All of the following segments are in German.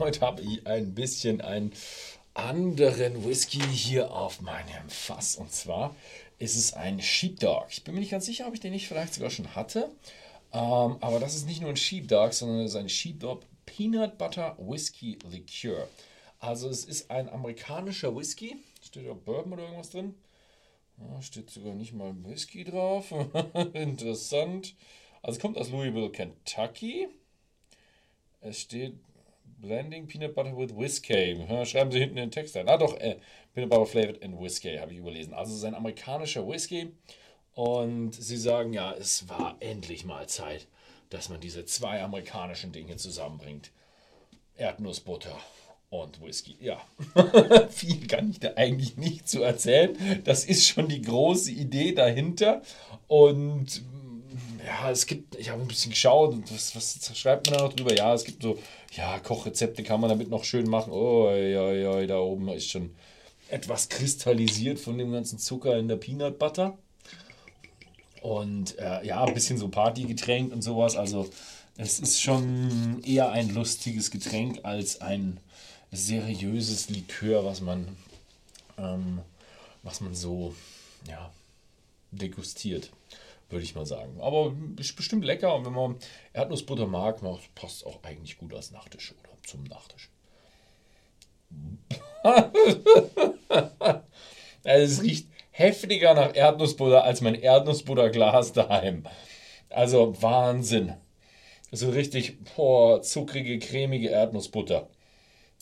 heute habe ich ein bisschen einen anderen Whisky hier auf meinem Fass. Und zwar ist es ein Sheepdog. Ich bin mir nicht ganz sicher, ob ich den nicht vielleicht sogar schon hatte. Ähm, aber das ist nicht nur ein Sheepdog, sondern es ist ein Sheepdog Peanut Butter Whisky Liqueur. Also es ist ein amerikanischer Whisky. Steht da Bourbon oder irgendwas drin? Da steht sogar nicht mal Whisky drauf. Interessant. Also es kommt aus Louisville, Kentucky. Es steht Blending Peanut Butter with Whiskey. Schreiben Sie hinten den Text ein. Ah doch, äh, Peanut Butter Flavored in Whiskey habe ich überlesen. Also es ist ein amerikanischer Whisky. Und sie sagen, ja, es war endlich mal Zeit, dass man diese zwei amerikanischen Dinge zusammenbringt. Erdnussbutter und Whisky. Ja, viel kann ich da eigentlich nicht zu erzählen. Das ist schon die große Idee dahinter. Und ja, es gibt, ich habe ein bisschen geschaut und was, was schreibt man da noch drüber? Ja, es gibt so, ja, Kochrezepte kann man damit noch schön machen. Oh, ja, ja, da oben ist schon etwas kristallisiert von dem ganzen Zucker in der Peanut Butter. Und äh, ja, ein bisschen so Partygetränk und sowas. Also, es ist schon eher ein lustiges Getränk als ein seriöses Likör, was man, ähm, was man so, ja, degustiert würde ich mal sagen. Aber ist bestimmt lecker und wenn man Erdnussbutter mag, passt auch eigentlich gut als Nachtisch oder zum Nachtisch. also es riecht heftiger nach Erdnussbutter als mein Erdnussbutterglas daheim. Also Wahnsinn. So richtig boah, zuckrige, cremige Erdnussbutter.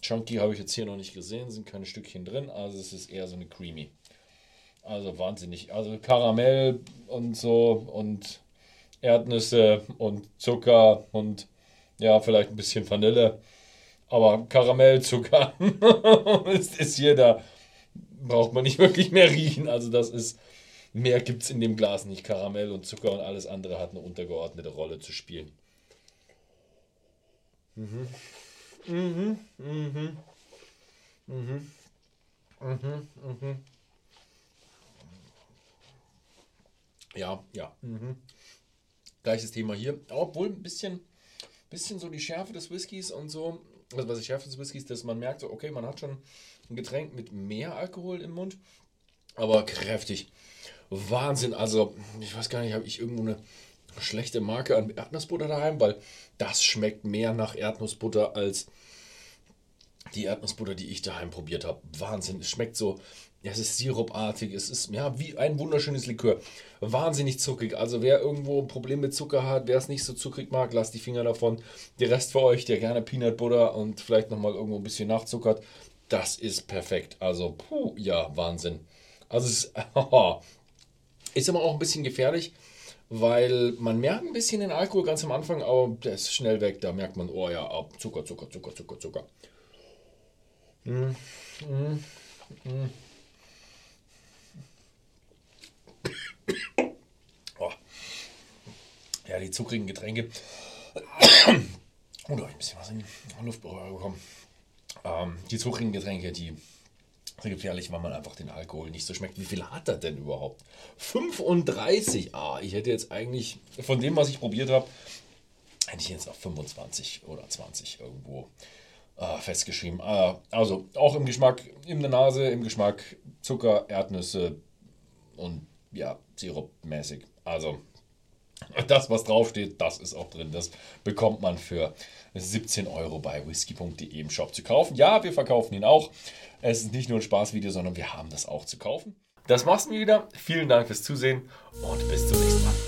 Chunky habe ich jetzt hier noch nicht gesehen, sind keine Stückchen drin, also es ist eher so eine creamy. Also wahnsinnig. Also Karamell und so und Erdnüsse und Zucker und ja, vielleicht ein bisschen Vanille. Aber Karamellzucker ist, ist hier, da braucht man nicht wirklich mehr riechen. Also das ist, mehr gibt es in dem Glas nicht. Karamell und Zucker und alles andere hat eine untergeordnete Rolle zu spielen. Mhm. Mhm. Mhm. Mhm. Mhm. Mhm. Ja, ja. Mhm. Gleiches Thema hier. Obwohl ein bisschen, bisschen so die Schärfe des Whiskys und so. Also was die Schärfe des Whiskys, dass man merkt, so, okay, man hat schon ein Getränk mit mehr Alkohol im Mund, aber kräftig. Wahnsinn. Also, ich weiß gar nicht, habe ich irgendwo eine schlechte Marke an Erdnussbutter daheim, weil das schmeckt mehr nach Erdnussbutter als die Erdnussbutter, die ich daheim probiert habe. Wahnsinn. Es schmeckt so ja, es ist sirupartig, es ist ja wie ein wunderschönes Likör. Wahnsinnig zuckrig. Also wer irgendwo ein Problem mit Zucker hat, wer es nicht so zuckrig mag, lasst die Finger davon. Der Rest für euch, der gerne Peanut Butter und vielleicht nochmal irgendwo ein bisschen nachzuckert, das ist perfekt. Also, puh, ja, Wahnsinn. Also es ist, ist aber auch ein bisschen gefährlich, weil man merkt ein bisschen den Alkohol ganz am Anfang, aber der ist schnell weg. Da merkt man, oh ja, Zucker, Zucker, Zucker, Zucker, Zucker. Mm, mm, mm. Oh. Ja, die zuckrigen Getränke. Oh, da habe ich ein bisschen was in die Luftberührung bekommen. Ähm, die zuckrigen Getränke, die sind gefährlich, weil man einfach den Alkohol nicht so schmeckt. Wie viel hat er denn überhaupt? 35. Ah, ich hätte jetzt eigentlich, von dem, was ich probiert habe, hätte ich jetzt auf 25 oder 20 irgendwo äh, festgeschrieben. Äh, also auch im Geschmack, in der Nase, im Geschmack Zucker, Erdnüsse und ja, sirupmäßig. Also das, was draufsteht, das ist auch drin. Das bekommt man für 17 Euro bei whisky.de im Shop zu kaufen. Ja, wir verkaufen ihn auch. Es ist nicht nur ein Spaßvideo, sondern wir haben das auch zu kaufen. Das war's mir wieder. Vielen Dank fürs Zusehen und bis zum nächsten Mal.